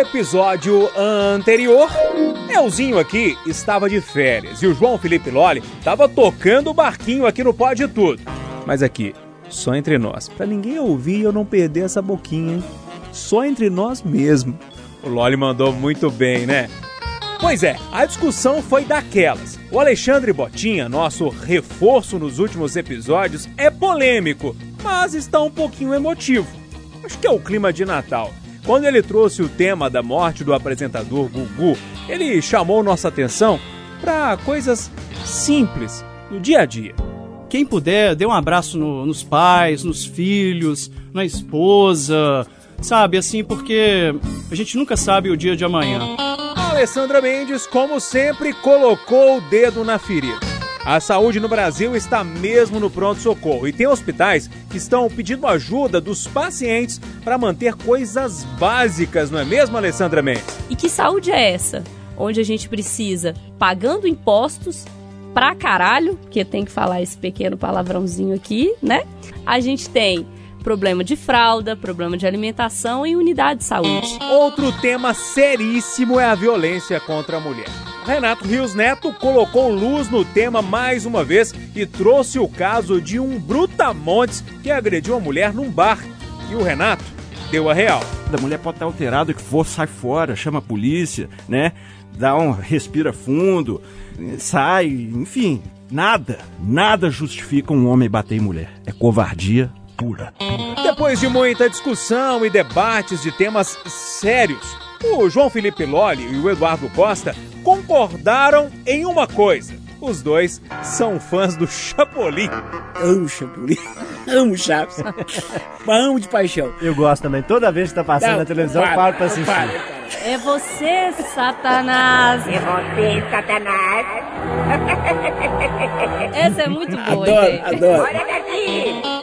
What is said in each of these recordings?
episódio anterior, Elzinho aqui estava de férias e o João Felipe Loli estava tocando o barquinho aqui no Pode Tudo. Mas aqui, só entre nós, para ninguém ouvir e eu não perder essa boquinha, hein? Só entre nós mesmo. O Loli mandou muito bem, né? Pois é, a discussão foi daquelas. O Alexandre Botinha, nosso reforço nos últimos episódios, é polêmico, mas está um pouquinho emotivo. Acho que é o clima de Natal. Quando ele trouxe o tema da morte do apresentador Gugu, ele chamou nossa atenção para coisas simples do dia a dia. Quem puder, dê um abraço no, nos pais, nos filhos, na esposa, sabe? Assim, porque a gente nunca sabe o dia de amanhã. A Alessandra Mendes, como sempre, colocou o dedo na ferida. A saúde no Brasil está mesmo no pronto-socorro e tem hospitais que estão pedindo ajuda dos pacientes para manter coisas básicas, não é mesmo, Alessandra Mendes? E que saúde é essa? Onde a gente precisa, pagando impostos pra caralho, porque tem que falar esse pequeno palavrãozinho aqui, né? A gente tem problema de fralda, problema de alimentação e unidade de saúde. Outro tema seríssimo é a violência contra a mulher. Renato Rios Neto colocou luz no tema mais uma vez e trouxe o caso de um brutamontes que agrediu a mulher num bar. E o Renato deu a real. A mulher pode estar alterada, que for, sai fora, chama a polícia, né? Dá um respira fundo, sai, enfim, nada, nada justifica um homem bater em mulher. É covardia pura. Depois de muita discussão e debates de temas sérios, o João Felipe Lolli e o Eduardo Costa concordaram em uma coisa. Os dois são fãs do Chapolin. Amo Chapolin. Amo Chaves. Amo de paixão. Eu gosto também. Toda vez que tá passando Não, na televisão, para, eu paro pra assistir. para, para. É você, Satanás! É você, Satanás. Essa é muito boa, Adoro, gente. adoro.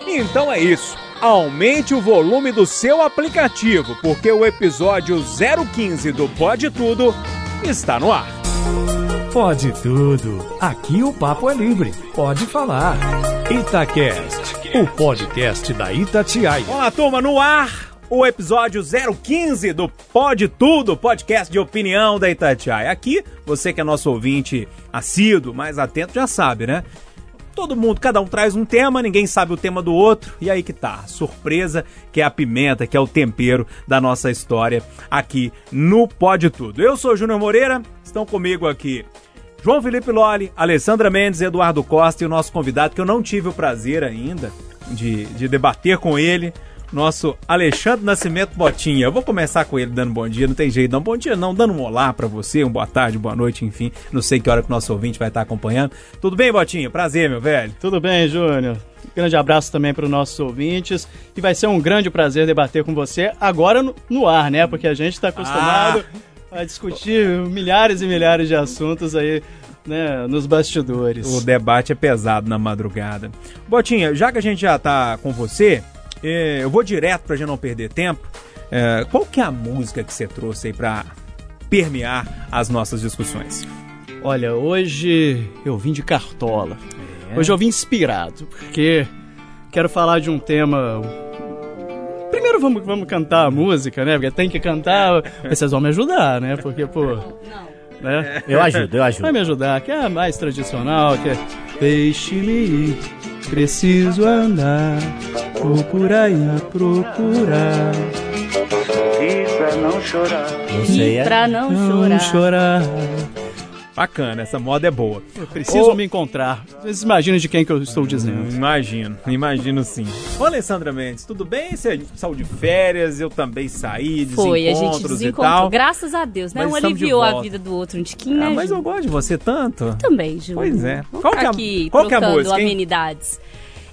Então é isso. Aumente o volume do seu aplicativo, porque o episódio 015 do Pode Tudo está no ar. Pode tudo. Aqui o papo é livre. Pode falar. Itacast, o podcast da Itatiaia. Olá, turma, no ar o episódio 015 do Pode Tudo, podcast de opinião da Itatiaia. Aqui, você que é nosso ouvinte assíduo, mais atento, já sabe, né? Todo mundo, cada um traz um tema, ninguém sabe o tema do outro, e aí que tá, surpresa, que é a pimenta, que é o tempero da nossa história aqui no Pode Tudo. Eu sou Júnior Moreira, estão comigo aqui João Felipe Loli, Alessandra Mendes, Eduardo Costa e o nosso convidado, que eu não tive o prazer ainda de, de debater com ele, nosso Alexandre Nascimento Botinha. Eu vou começar com ele dando bom dia, não tem jeito, não. Bom dia não, dando um olá pra você, um boa tarde, boa noite, enfim. Não sei que hora que o nosso ouvinte vai estar acompanhando. Tudo bem, Botinha? Prazer, meu velho. Tudo bem, Júnior? Grande abraço também para os nossos ouvintes. E vai ser um grande prazer debater com você agora no, ar, né? Porque a gente está acostumado a discutir milhares e milhares de assuntos aí, né, nos bastidores. O debate é pesado na madrugada. Botinha, já que a gente já tá com você, eh, eu vou direto pra gente não perder tempo. Eh, qual que é a música que você trouxe aí pra permear as nossas discussões? Olha, hoje eu vim de cartola. É? Hoje eu vim inspirado, porque quero falar de um tema. Primeiro vamos, vamos cantar a música, né? Porque tem que cantar. Vocês vão me ajudar, né? Porque, pô. Né? Eu ajudo, eu ajudo. Vai me ajudar, que é a mais tradicional, que é. Deixe-me ir, preciso andar, procurar e procurar. Não sei, é. Pra não, Não chorar. Bacana, essa moda é boa. Eu preciso Ô- me encontrar. Vocês imaginam de quem que eu estou dizendo. Imagino, imagino sim. Ô, Alessandra Mendes, tudo bem? Você saiu de férias, eu também saí, Foi, a gente e desencontrou. tal. Graças a Deus, né? Mas Um aliviou a vida do outro um tiquinho, Ah, né, mas eu gosto de você tanto. Também, Ju. Pois é. Vamos Qual que é a- aqui qual que é a música, hein? amenidades.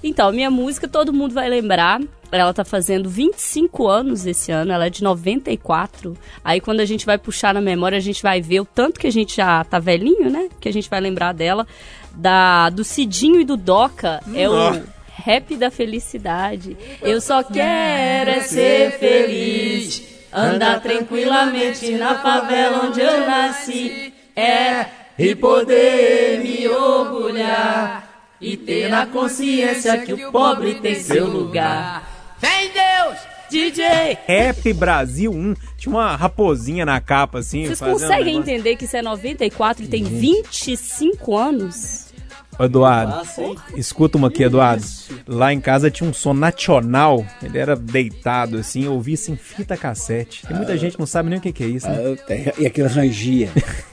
Então, minha música todo mundo vai lembrar. Ela tá fazendo 25 anos esse ano, ela é de 94. Aí quando a gente vai puxar na memória, a gente vai ver o tanto que a gente já tá velhinho, né? Que a gente vai lembrar dela. Da, do Cidinho e do Doca. É o rap da felicidade. Eu só quero é ser feliz. Andar tranquilamente na favela onde eu nasci. É, e poder me orgulhar. E ter na consciência que o pobre tem seu lugar. Fé em Deus, DJ! Rap Brasil 1. Tinha uma raposinha na capa, assim. Vocês conseguem um entender que isso é 94 e tem 25 anos? Ô, Eduardo, escuta uma aqui, Eduardo. Lá em casa tinha um som nacional. Ele era deitado, assim, eu ouvia isso em fita cassete. Tem muita gente que não sabe nem o que, que é isso, né? Ah, E aquilo rangia.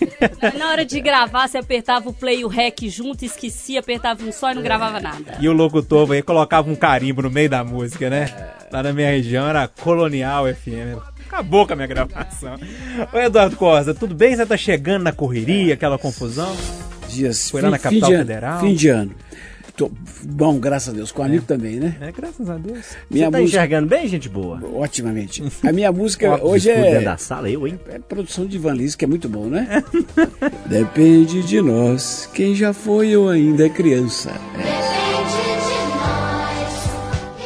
Na hora de gravar, você apertava o play e o rec junto, esquecia, apertava um só e não gravava nada. E o locutor aí colocava um carimbo no meio da música, né? Lá na minha região era Colonial FM. Acabou com a minha gravação. Ô Eduardo Costa, tudo bem? Você tá chegando na correria, aquela confusão? Dias, Foi lá na capital ano, federal? Fim de ano. Tô- bom, graças a Deus. Com amigo também, né? É, graças a Deus. Minha Você tá música, enxergando bem, gente boa? otimamente. A minha música hoje é, da sala, eu, hein? é produção de Van Lins, que é muito bom, né? Depende de nós, quem já foi ou ainda é criança.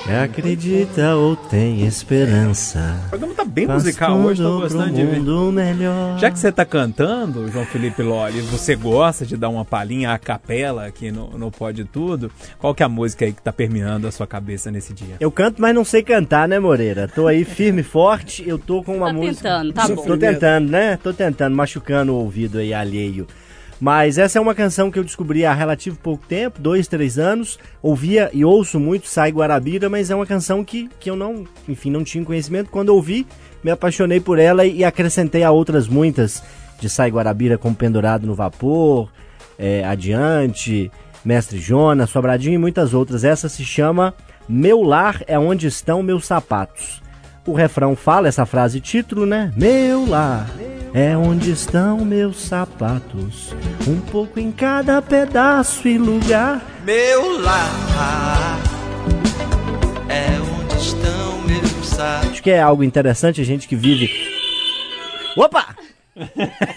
Acredita ou tem esperança. O programa tá bem Faz musical hoje, tô tudo gostando de ver. melhor. Já que você tá cantando, João Felipe Loli, você gosta de dar uma palhinha a capela aqui no, no Pode Tudo? Qual que é a música aí que tá permeando a sua cabeça nesse dia? Eu canto, mas não sei cantar, né, Moreira? Tô aí firme e forte, eu tô com uma Tá música... tentando, tá bom. Tô tentando, né? Tô tentando, machucando o ouvido aí alheio. Mas essa é uma canção que eu descobri há relativo pouco tempo, dois, três anos. Ouvia e ouço muito Sai Guarabira, mas é uma canção que, que eu não, enfim, não tinha conhecimento. Quando ouvi, me apaixonei por ela e acrescentei a outras muitas de Sai Guarabira, como Pendurado no Vapor, é, Adiante, Mestre Jonas, Sobradinho e muitas outras. Essa se chama Meu Lar é Onde Estão Meus Sapatos. O refrão fala essa frase título, né? Meu lar é onde estão meus sapatos, um pouco em cada pedaço e lugar. Meu lar é onde estão meus sapatos. Acho que é algo interessante a gente que vive. Opa!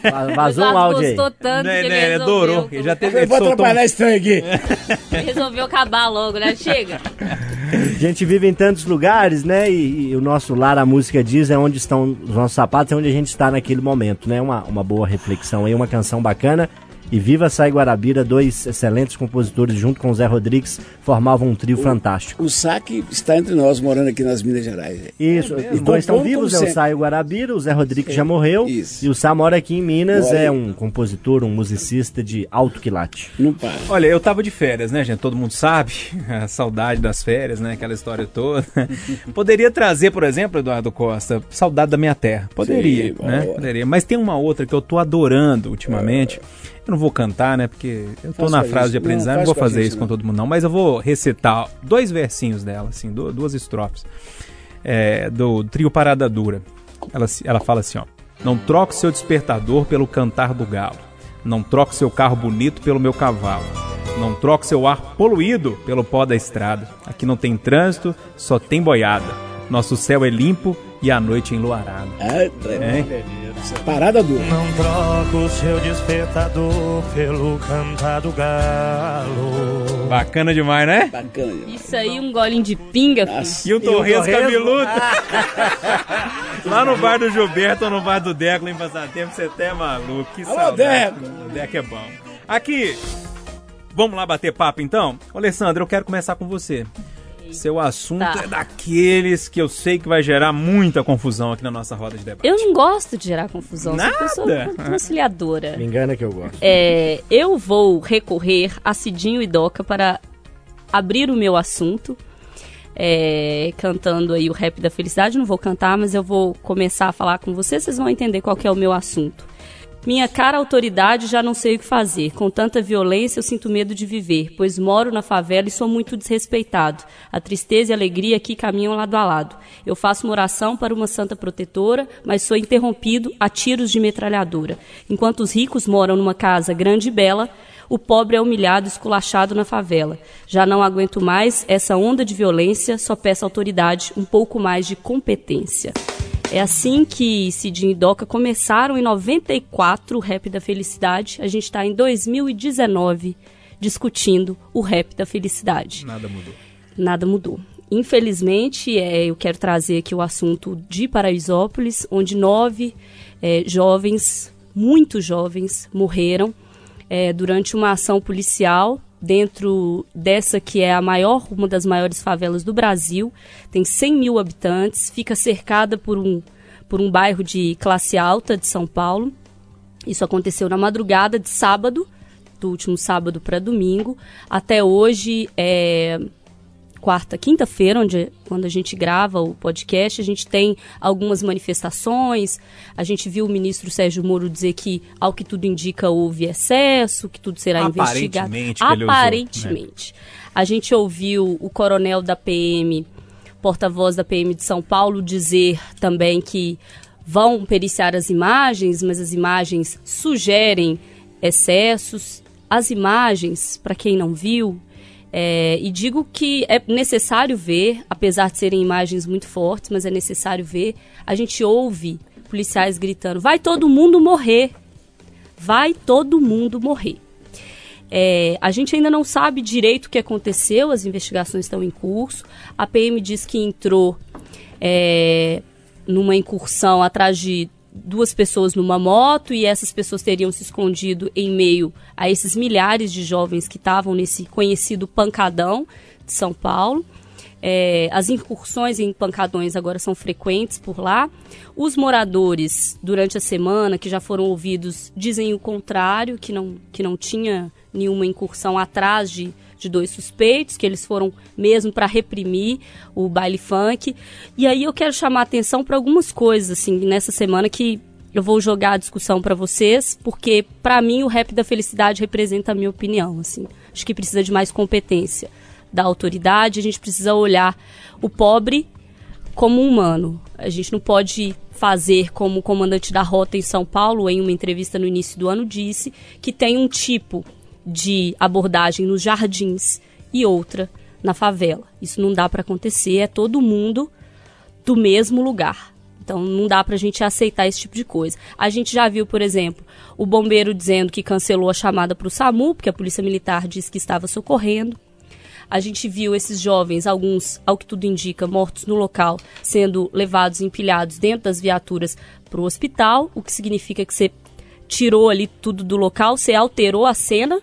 Va- Vazou um Eduardo áudio aí. gostou tanto Né, que ele né, ele adorou. Ele já teve Eu ele vou um- atrapalhar esse trem aqui. resolveu acabar logo, né? Chega. A gente vive em tantos lugares, né? E, e o nosso lar, a música diz, é onde estão os nossos sapatos, é onde a gente está naquele momento, né? Uma, uma boa reflexão aí, uma canção bacana. E Viva Sai Guarabira, dois excelentes compositores, junto com o Zé Rodrigues, formavam um trio fantástico. O saque está entre nós, morando aqui nas Minas Gerais. Isso, É os dois estão vivos, né? O. Saio Guarabira, o Zé Rodrigues já morreu. Isso. E o Sá mora aqui em Minas, é aí. um compositor, um musicista de alto quilate. Não para. Olha, eu tava de férias, né, gente? Todo mundo sabe, a saudade das férias, né? Aquela história toda. Poderia trazer, por exemplo, Eduardo Costa, saudade da minha terra. Poderia, Sim, né? Poderia. Mas tem uma outra que eu tô adorando ultimamente. Eu não vou cantar, né? Porque eu tô Faça na isso. frase de Não, aprendizagem, não, faz vou fazer gente, isso não. com todo mundo, não. Mas eu vou recitar dois versinhos dela, assim, du- duas estrofes. É, do trio Parada Dura. Ela, ela fala assim, ó. Não troque seu despertador pelo cantar do galo. Não troque seu carro bonito pelo meu cavalo. Não troque seu ar poluído pelo pó da estrada. Aqui não tem trânsito, só tem boiada. Nosso céu é limpo e a noite é enluarada. É, trem. Parada dura. Não troco o seu despertador pelo cantar do galo. Bacana demais, né? Bacana. Isso aí, um golinho de pinga, filho. Nossa. E o Torres Torresmo? cabeludo. Lá no bar do Gilberto ou no bar do Deco, em Passatempo, você até é maluco. Que Alô, saudade. Deco. O Deco é bom. Aqui, vamos lá bater papo então? Ô, Alessandro, eu quero começar com você. Seu assunto Tá. é daqueles que eu sei que vai gerar muita confusão aqui na nossa roda de debate. Eu não gosto de gerar confusão, sou uma pessoa Nada. conciliadora. Me engana que eu gosto. É, eu vou recorrer a Cidinho e Doca para abrir o meu assunto, é, cantando aí o rap da felicidade. Não vou cantar, mas eu vou começar a falar com vocês, vocês vão entender qual que é o meu assunto. Minha cara autoridade já não sei o que fazer. Com tanta violência eu sinto medo de viver, pois moro na favela e sou muito desrespeitado. A tristeza e a alegria aqui caminham lado a lado. Eu faço uma oração para uma santa protetora, mas sou interrompido a tiros de metralhadora. Enquanto os ricos moram numa casa grande e bela, o pobre é humilhado e esculachado na favela. Já não aguento mais essa onda de violência, só peço à autoridade um pouco mais de competência. É assim que Cidinho e Doca começaram em 94 o Rap da Felicidade. A gente está em 2019 discutindo o Rap da Felicidade. Nada mudou. Nada mudou. Infelizmente, é, eu quero trazer aqui o assunto de Paraisópolis, onde nove é, jovens, muito jovens, morreram é, durante uma ação policial dentro dessa que é a maior, uma das maiores favelas do Brasil, tem 100 mil habitantes, fica cercada por um, por um bairro de classe alta de São Paulo. Isso aconteceu na madrugada de sábado, do último sábado para domingo. Até hoje, é, quarta, quinta-feira, onde quando a gente grava o podcast, a gente tem algumas manifestações. A gente viu o ministro Sérgio Moro dizer que, ao que tudo indica, houve excesso, que tudo será investigado. Aparentemente, usou, né? Aparentemente. A gente ouviu o coronel da PM, porta-voz da PM de São Paulo, dizer também que vão periciar as imagens, mas as imagens sugerem excessos. As imagens, para quem não viu, é, e digo que é necessário ver, apesar de serem imagens muito fortes, mas é necessário ver. A gente ouve policiais gritando: vai todo mundo morrer! Vai todo mundo morrer! É, a gente ainda não sabe direito o que aconteceu, as investigações estão em curso. A PM diz que entrou é, numa incursão atrás de duas pessoas numa moto e essas pessoas teriam se escondido em meio a esses milhares de jovens que estavam nesse conhecido pancadão de São Paulo. É, as incursões em pancadões agora são frequentes por lá. Os moradores, durante a semana, que já foram ouvidos, dizem o contrário, que não, que não tinha nenhuma incursão atrás de, de dois suspeitos, que eles foram mesmo para reprimir o baile funk. E aí eu quero chamar a atenção para algumas coisas, assim, nessa semana que eu vou jogar a discussão para vocês, porque para mim o rap da felicidade representa a minha opinião, assim. Acho que precisa de mais competência da autoridade, a gente precisa olhar o pobre como humano. A gente não pode fazer como o comandante da rota em São Paulo, em uma entrevista no início do ano, disse, que tem um tipo de abordagem nos jardins e outra na favela. Isso não dá para acontecer, é todo mundo do mesmo lugar. Então não dá pra gente aceitar esse tipo de coisa. A gente já viu, por exemplo, o bombeiro dizendo que cancelou a chamada para o SAMU, porque a Polícia Militar disse que estava socorrendo. A gente viu esses jovens, alguns, ao que tudo indica, mortos no local, sendo levados empilhados dentro das viaturas para o hospital, o que significa que você tirou ali tudo do local, você alterou a cena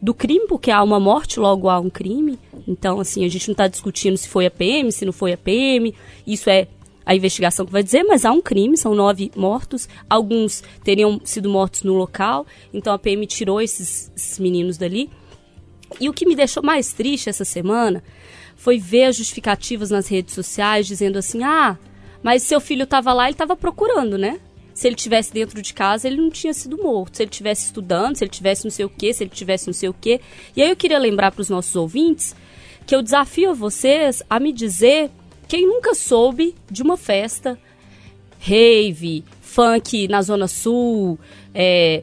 do crime, porque há uma morte, logo há um crime. Então, assim, a gente não está discutindo se foi a PM, se não foi a PM. Isso é a investigação que vai dizer, mas há um crime, são nove mortos. Alguns teriam sido mortos no local. Então a PM tirou esses, esses meninos dali. E o que me deixou mais triste essa semana foi ver as justificativas nas redes sociais dizendo assim: ah, mas seu filho estava lá, ele estava procurando, né? Se ele tivesse dentro de casa, ele não tinha sido morto. Se ele tivesse estudando, se ele tivesse não sei o quê, se ele tivesse não sei o quê. E aí eu queria lembrar para os nossos ouvintes que eu desafio a vocês a me dizer quem nunca soube de uma festa rave, funk na Zona Sul, é,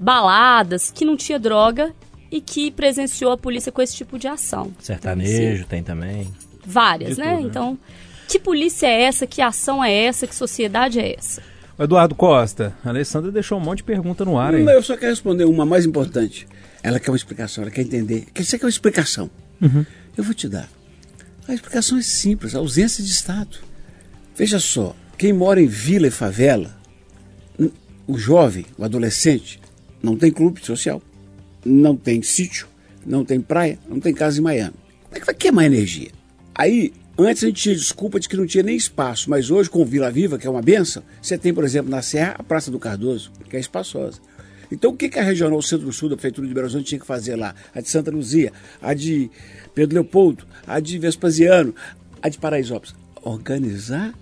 baladas, que não tinha droga e que presenciou a polícia com esse tipo de ação. Sertanejo tem também. Várias, né? tudo, né? Então, que polícia é essa? Que ação é essa? Que sociedade é essa? Eduardo Costa, a Alessandra deixou um monte de pergunta no ar aí. Não, eu só quero responder uma mais importante. Ela quer uma explicação, ela quer entender. Quer dizer que é uma explicação. Eu vou te dar. A explicação é simples, a ausência de Estado. Veja só, quem mora em vila e favela, o jovem, o adolescente, não tem clube social, não tem sítio, não tem praia, não tem casa em Miami. Como é que vai queimar energia? Aí, antes a gente tinha desculpa de que não tinha nem espaço, mas hoje com Vila Viva, que é uma benção, você tem, por exemplo, na Serra, a Praça do Cardoso, que é espaçosa. Então, o que, que a Regional Centro-Sul da Prefeitura de Belo Horizonte tinha que fazer lá? A de Santa Luzia, a de Pedro Leopoldo, a de Vespasiano, a de Paraisópolis. Organizar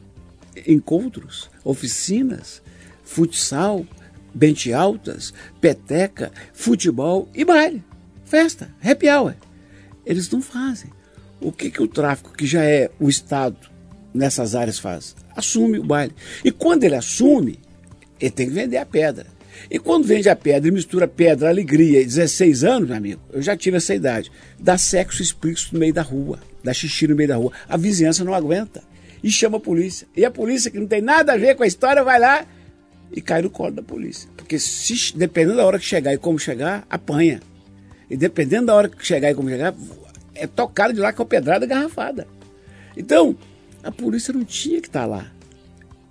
encontros, oficinas, futsal, bente altas, peteca, futebol e baile, festa, happy hour. Eles não fazem. O que, que o tráfico, que já é o Estado nessas áreas, faz? Assume o baile. E quando ele assume, ele tem que vender a pedra. E quando vende a pedra e mistura pedra, alegria, e 16 anos, meu amigo, eu já tive essa idade, dá sexo explícito no meio da rua, dá xixi no meio da rua. A vizinhança não aguenta e chama a polícia. E a polícia, que não tem nada a ver com a história, vai lá e cai no colo da polícia. Porque se, dependendo da hora que chegar e como chegar, apanha. E dependendo da hora que chegar e como chegar, é tocado de lá com a pedrada garrafada. Então, a polícia não tinha que estar lá.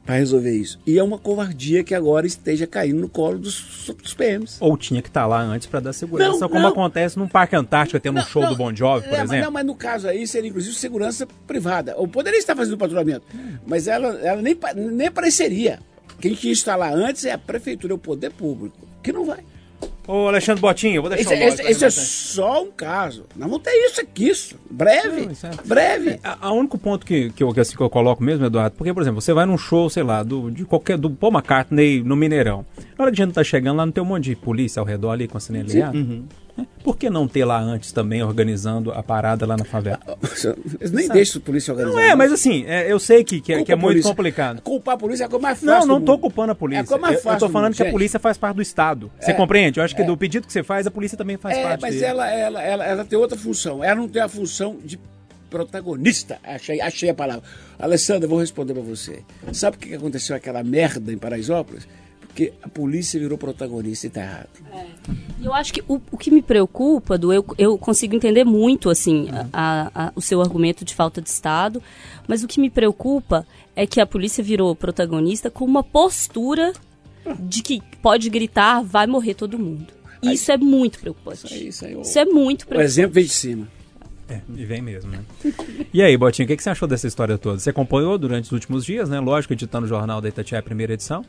para resolver isso. E é uma covardia que agora esteja caindo no colo dos, dos PMs. Ou tinha que estar lá antes para dar segurança, Não, como não. acontece num Parque Antártico, tendo um Não, show não, do Bon Jovi, por é, mas, exemplo. não, mas no caso aí seria inclusive segurança privada. Ou poderia estar fazendo patrulhamento, mas ela, ela nem, nem apareceria. Quem tinha que estar lá antes é a prefeitura, é o poder público, que não vai. Ô, Alexandre Botinho, eu vou deixar Esse, o esse- esse é só um caso. Nós vamos ter isso aqui, isso. Breve. Não, isso é- Breve. A, a único ponto que, que, eu, que, assim, que eu coloco mesmo, Eduardo, porque, por exemplo, você vai num show, sei lá, do, de qualquer, do Paul McCartney no Mineirão. Na hora que a gente tá chegando lá, não tem um monte de polícia ao redor ali com a sinaleira. Por que não ter lá antes também, organizando a parada lá na favela? Eles nem deixam a polícia organizar. Não é, mas assim, é, eu sei que, que, é, que é muito complicado. Culpar a polícia é a coisa mais Não, fácil. não tô mundo. culpando a polícia. É a coisa mais eu, eu fácil tô do falando mundo, que a polícia faz parte do Estado. Você É. compreende? Eu acho que É. do pedido que você faz, a polícia também faz É, parte mas dele. ela, ela, ela, ela tem outra função. Ela não tem a função de protagonista. Achei, achei a palavra. Alessandra, eu vou responder pra você. Sabe o que que aconteceu aquela merda em Paraisópolis? Porque a polícia virou protagonista e tá errado. E Eu acho que o, o que me preocupa, do eu, eu consigo entender muito assim a- a- o seu argumento de falta de Estado, mas o que me preocupa é que a polícia virou protagonista com uma postura de que pode gritar, vai morrer todo mundo. E isso é muito preocupante. Isso aí, isso aí. o- Isso é muito O preocupante. exemplo vem de cima. É, e vem mesmo, né? E aí, Botinho, o que, que você achou dessa história toda? Você acompanhou durante os últimos dias, né? Lógico, editando o jornal da Itatiaia, primeira edição.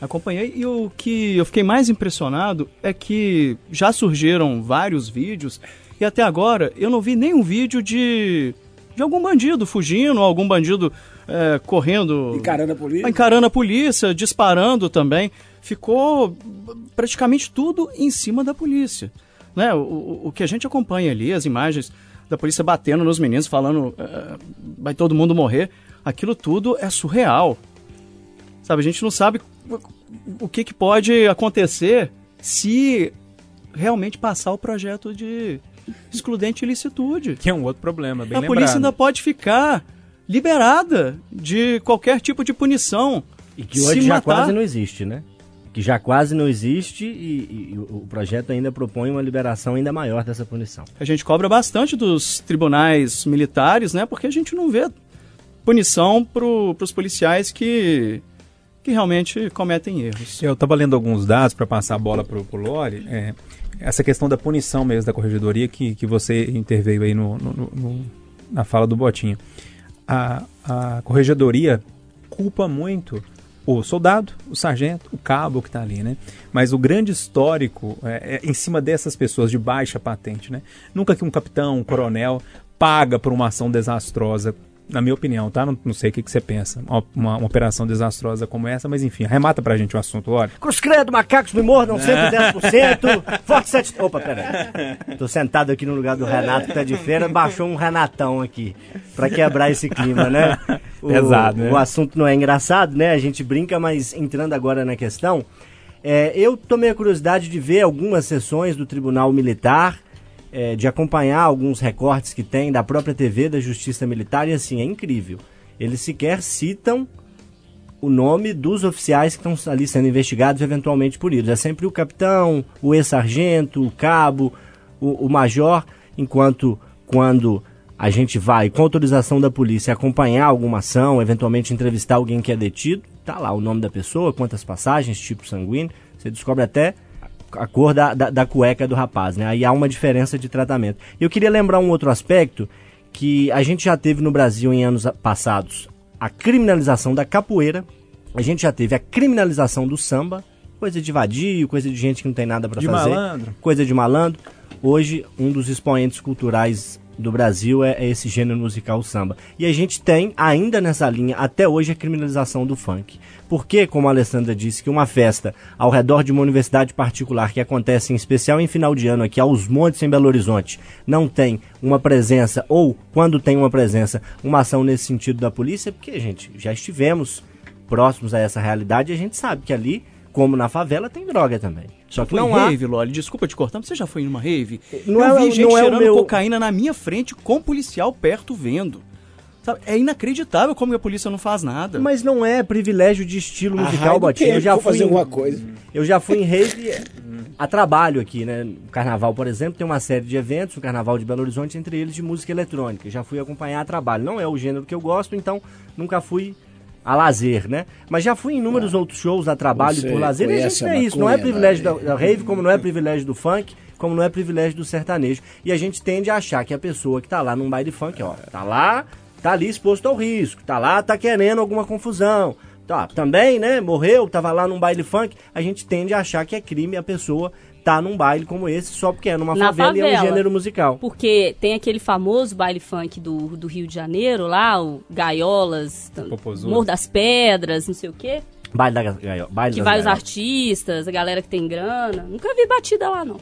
Acompanhei e o que eu fiquei mais impressionado é que já surgiram vários vídeos e até agora eu não vi nenhum vídeo de, de algum bandido fugindo, algum bandido é, correndo. Encarando a polícia. Encarando a polícia, disparando também. Ficou praticamente tudo em cima da polícia. Né? O, o, que a gente acompanha ali, as imagens da polícia batendo nos meninos, falando é, vai todo mundo morrer, aquilo tudo é surreal. Sabe, a gente não sabe o que, que pode acontecer se realmente passar o projeto de excludente de ilicitude. Que é um outro problema, bem a lembrado. polícia ainda pode ficar liberada de qualquer tipo de punição. E que Se hoje já matar- quase não existe, né? Que já quase não existe e, e o o projeto ainda propõe uma liberação ainda maior dessa punição. A gente cobra bastante dos tribunais militares, né? Porque a gente não vê punição para os policiais que, que realmente cometem erros. Eu estava lendo alguns dados para passar a bola pro, pro Lore. é, essa questão da punição mesmo da corregedoria que, que você interveio aí no- no- no- na fala do Botinho. A, a corregedoria culpa muito o soldado, o sargento, o cabo que está ali, né? Mas o grande histórico é, é em cima dessas pessoas de baixa patente, né? Nunca que um capitão, um coronel paga por uma ação desastrosa, na minha opinião, tá? Não, não sei o que, que você pensa. Uma, uma- uma operação desastrosa como essa, mas enfim, arremata pra gente o assunto, Lore. Cruz credo, macacos me mordam 110%. Forte 7. Opa, peraí. Tô sentado aqui no lugar do Renato, que tá de feira, baixou um Renatão aqui. Pra quebrar esse clima, né? O, Pesado, né? O assunto não é engraçado, né? A gente brinca, mas entrando agora na questão, é, eu tomei a curiosidade de ver algumas sessões do Tribunal Militar, é, de acompanhar alguns recortes que tem da própria TV da Justiça Militar, e assim, é incrível. Eles sequer citam o nome dos oficiais que estão ali sendo investigados eventualmente por eles. É sempre o capitão, o ex-sargento, o cabo, o, o major, enquanto quando a gente vai, com autorização da polícia, acompanhar alguma ação, eventualmente entrevistar alguém que é detido, tá lá o nome da pessoa, quantas passagens, tipo sanguíneo, você descobre até a cor da, da, da cueca do rapaz, né? Aí há uma diferença de tratamento. Eu queria lembrar um outro aspecto que a gente já teve no Brasil em anos passados a criminalização da capoeira, a gente já teve a criminalização do samba, coisa de vadio, coisa de gente que não tem nada para fazer, malandro. coisa de malandro. Hoje, um dos expoentes culturais do Brasil é, é esse gênero musical samba. E a gente tem, ainda nessa linha, até hoje, a criminalização do funk. Porque, como a Alessandra disse, que uma festa ao redor de uma universidade particular que acontece em especial em final de ano aqui aos montes em Belo Horizonte, não tem uma presença, ou quando tem uma presença, uma ação nesse sentido da polícia, porque, gente, já estivemos próximos a essa realidade e a gente sabe que ali, como na favela, tem droga também. Só que Foi não há rave, Loli. Desculpa te cortar, mas você já foi numa rave? Não eu é- vi gente não é cheirando meu- cocaína na minha frente com policial perto vendo. Sabe? É inacreditável como a polícia não faz nada. Mas não é privilégio de estilo musical, Botinho. Eu já vou fui fazer em- alguma coisa. Eu já fui em rave a trabalho aqui, né? No carnaval, por exemplo, tem uma série de eventos, o Carnaval de Belo Horizonte, entre eles de música eletrônica. Já fui acompanhar a trabalho. Não é o gênero que eu gosto, então nunca fui a lazer, né? Mas já fui em inúmeros outros shows a trabalho por lazer e a gente tem isso. Não é privilégio da, né? da rave, como não é privilégio do funk, como não é privilégio do sertanejo. E a gente tende a achar que a pessoa que tá lá num baile funk, ó, tá lá, tá ali exposto ao risco, tá lá, tá querendo alguma confusão. Tá, também, né, morreu, tava lá num baile funk, a gente tende a achar que é crime a pessoa tá num baile como esse só porque é numa Na favela, e é um favela. gênero musical. Porque tem aquele famoso baile funk do, do Rio de Janeiro lá, o Gaiolas, Popozudo. Morro das Pedras, não sei o quê. Baile da gaiola. Baile Que vai os artistas, a galera que tem grana. Nunca vi batida lá, não.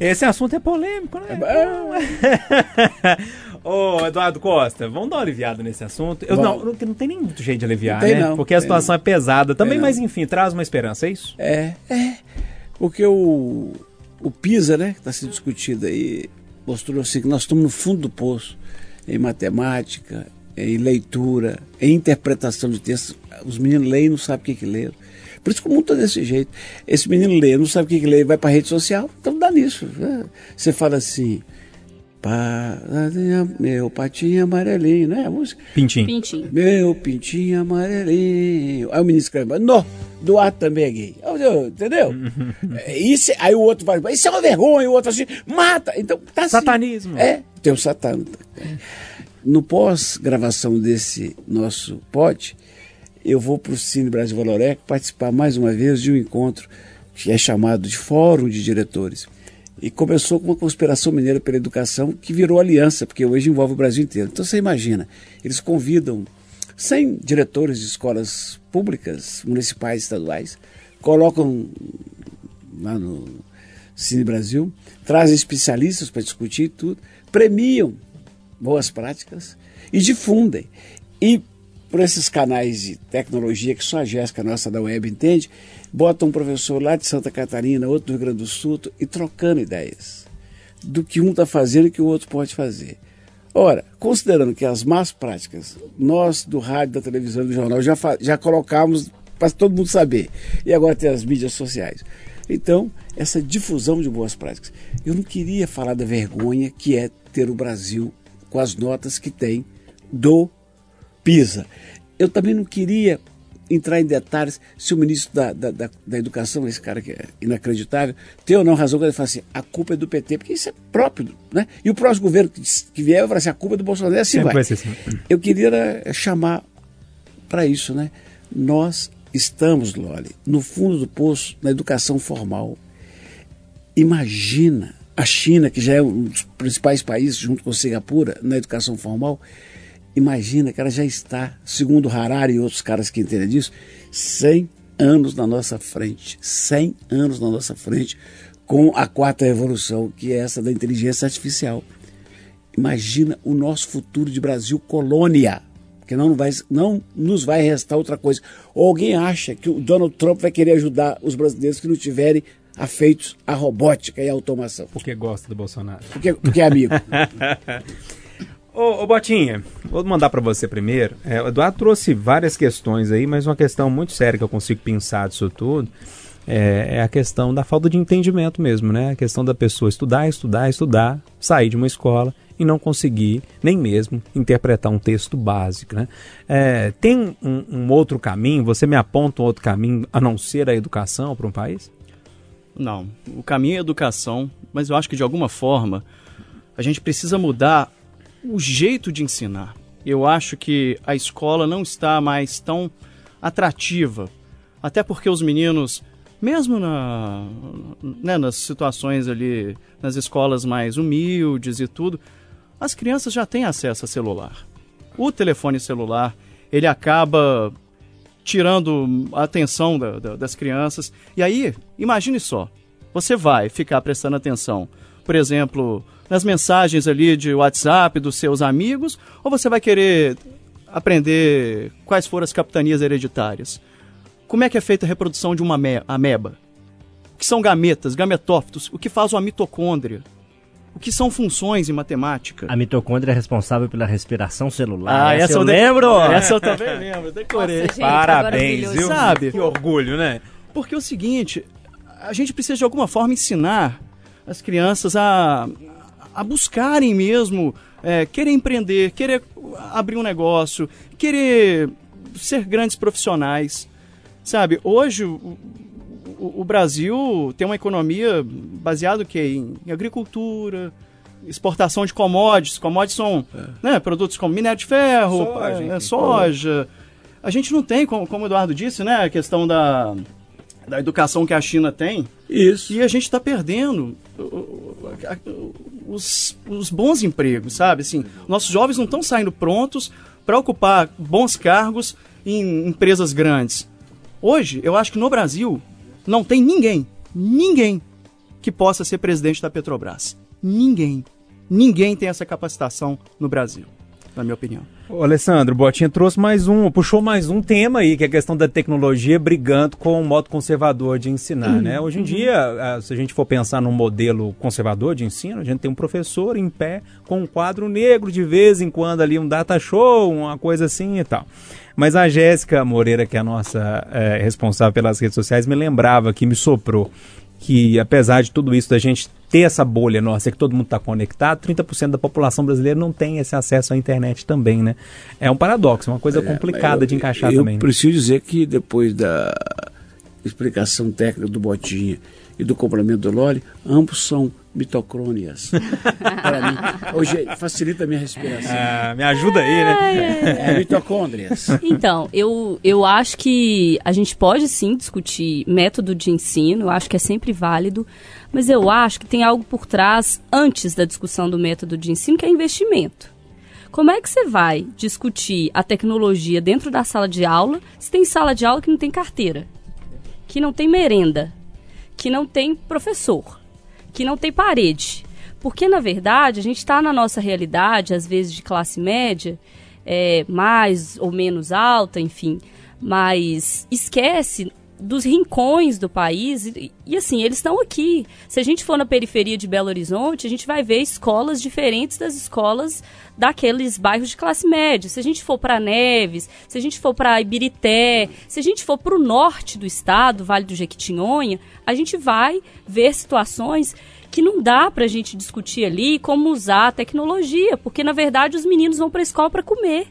Esse assunto é polêmico, né? Ô, Eduardo Costa, vamos dar uma aliviada nesse assunto. Eu, não, não, não tem nem muito jeito de aliviar, Não tem, né? não. Porque a situação é pesada também, não. mas enfim, traz uma esperança, é isso? É, é. Porque o, o PISA, né, que está sendo discutido aí, mostrou assim que nós estamos no fundo do poço em matemática, em leitura, em interpretação de textos. Os meninos leem e não sabem o que, que leram. Por isso que o mundo está desse jeito. Esse menino lê, não sabe o que, que lê, vai para a rede social, então dá nisso. né? Você fala assim. "Pa- Meu patinho amarelinho, né? A música. Pintinho. Pintinho. Meu pintinho amarelinho. Aí o menino escreve, no, Duarte também é gay. Entendeu? É, Isso, aí o outro vai, isso é uma vergonha, o outro assim, mata. Então, tá assim. Satanismo. É, tem o satano. No pós-gravação desse nosso pod, eu vou para o Cine Brasil Valorec participar mais uma vez de um encontro que é chamado de Fórum de Diretores. E começou com uma conspiração mineira pela educação que virou aliança, porque hoje envolve o Brasil inteiro. Então você imagina, eles convidam 100 diretores de escolas públicas, municipais, estaduais, colocam lá no Cine Brasil, trazem especialistas para discutir tudo, premiam boas práticas e difundem. E por esses canais de tecnologia que só a Jéssica, nossa da web, entende, botam um professor lá de Santa Catarina, outro do Rio Grande do Sul, e trocando ideias do que um está fazendo e que o outro pode fazer. Ora, considerando que as más práticas, nós do rádio, da televisão, do jornal, já, já colocamos para todo mundo saber. E agora tem as mídias sociais. Então, essa difusão de boas práticas. Eu não queria falar da vergonha que é ter o Brasil com as notas que tem do PISA. Eu também não queria entrar em detalhes se o ministro da, da, da, da Educação, esse cara que é inacreditável, tem ou não razão quando ele fala assim, a culpa é do PT, porque isso é próprio, né? E o próximo governo que, vier vai falar assim, a culpa é do Bolsonaro, e assim Sempre vai. vai assim. Eu queria era chamar para isso, né? Nós estamos, Loli, no fundo do poço na educação formal. Imagina a China, que já é um dos principais países, junto com Singapura, na educação formal. Imagina que ela já está, segundo Harari e outros caras que entendem disso, 100 anos na nossa frente. 100 anos na nossa frente com a quarta revolução, que é essa da inteligência artificial. Imagina o nosso futuro de Brasil colônia, que não, vai, não nos vai restar outra coisa. Ou alguém acha que o Donald Trump vai querer ajudar os brasileiros que não tiverem afeitos à robótica e à automação, Porque gosta do Bolsonaro. porque, porque é amigo. Ô, ô Botinha, vou mandar pra você primeiro. É, o Eduardo trouxe várias questões aí, mas uma questão muito séria que eu consigo pensar disso tudo é, é a questão da falta de entendimento mesmo, né? A questão da pessoa estudar, estudar, estudar, sair de uma escola e não conseguir nem mesmo interpretar um texto básico, né? É, tem um, um outro caminho? Você me aponta um outro caminho a não ser a educação para um país? Não, o caminho é a educação, mas eu acho que de alguma forma a gente precisa mudar o jeito de ensinar. Eu acho que a escola não está mais tão atrativa, até porque os meninos, mesmo na, né, nas situações ali, nas escolas mais humildes e tudo, as crianças já têm acesso a celular. O telefone celular, ele acaba tirando a atenção da- da- das crianças. E aí, imagine só, você vai ficar prestando atenção, por exemplo, nas mensagens ali de WhatsApp dos seus amigos, ou você vai querer aprender quais foram as capitanias hereditárias? Como é que é feita a reprodução de uma ame- ameba? O que são gametas, gametófitos? O que faz uma mitocôndria? O que são funções em matemática? A mitocôndria é responsável pela respiração celular. Ah, essa eu de- lembro! Essa eu também lembro, decorei. Nossa, gente, Parabéns, viu? Sabe? Que orgulho, né? Porque é o seguinte, a gente precisa de alguma forma ensinar as crianças a, a buscarem mesmo, é, querer empreender, querer abrir um negócio, querer ser grandes profissionais. Sabe, hoje o, o, o Brasil tem uma economia baseada? Em, em agricultura, exportação de commodities. Commodities são né, produtos como minério de ferro, Soja, é, soja. A gente não tem, como, como o Eduardo disse, né, a questão da, da educação que a China tem. Isso. E a gente está perdendo os, os bons empregos, sabe? Assim, nossos jovens não estão saindo prontos para ocupar bons cargos em empresas grandes. Hoje, eu acho que no Brasil não tem ninguém, ninguém que possa ser presidente da Petrobras. Ninguém. Ninguém tem essa capacitação no Brasil, na minha opinião. Ô, Alessandro, o Botinha trouxe mais um, puxou mais um tema aí, que é a questão da tecnologia brigando com o modo conservador de ensinar, né? Hoje em dia, ah, se a gente for pensar num modelo conservador de ensino, a gente tem um professor em pé com um quadro negro de vez em quando ali, um data show, uma coisa assim e tal. Mas a Jéssica Moreira, que é a nossa eh, responsável pelas redes sociais, me lembrava que me soprou que apesar de tudo isso, da gente ter essa bolha nossa, que todo mundo está conectado, 30% da população brasileira não tem esse acesso à internet também, né? É um paradoxo, uma coisa complicada eu- de encaixar eu também. né? preciso dizer que depois da explicação técnica do Botinha e do complemento do Loli, ambos são mitocrônias. Para mim, hoje facilita a minha respiração. Ah, me ajuda aí, né? É, mitocôndrias. Então, eu, eu acho que a gente pode sim discutir método de ensino, eu acho que é sempre válido, mas eu acho que tem algo por trás antes da discussão do método de ensino, que é investimento. Como é que você vai discutir a tecnologia dentro da sala de aula se tem sala de aula que não tem carteira, que não tem merenda, que não tem professor, que não tem parede? Porque, na verdade, a gente está na nossa realidade, às vezes de classe média, é, mais ou menos alta, enfim, mas esquece dos rincões do país e, e, assim, eles estão aqui. Se a gente for na periferia de Belo Horizonte, a gente vai ver escolas diferentes das escolas daqueles bairros de classe média. Se a gente for para Neves, se a gente for para Ibirité, se a gente for para o norte do estado, Vale do Jequitinhonha, a gente vai ver situações que não dá para a gente discutir ali como usar a tecnologia, porque na verdade os meninos vão para a escola para comer